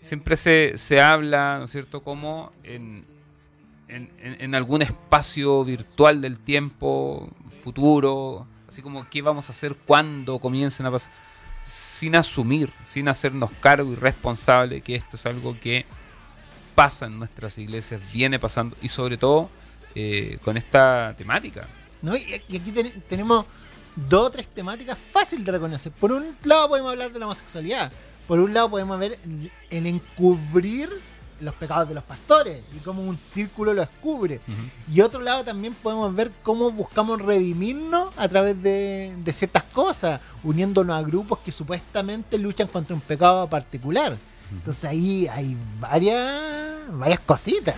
siempre se, se habla, ¿no es cierto?, como en, en, algún espacio virtual del tiempo futuro, así como qué vamos a hacer cuando comiencen a pasar, sin asumir, sin hacernos cargo y responsable que esto es algo que pasa en nuestras iglesias, viene pasando, y sobre todo eh, con esta temática. ¿No? Y, aquí ten- tenemos dos o tres temáticas fáciles de reconocer. Por un lado podemos hablar de la homosexualidad. Por un lado podemos ver el, encubrir los pecados de los pastores y cómo un círculo los cubre. Y otro lado también podemos ver cómo buscamos redimirnos a través de, de ciertas cosas, uniéndonos a grupos que supuestamente luchan contra un pecado particular. Entonces ahí hay varias, varias cositas.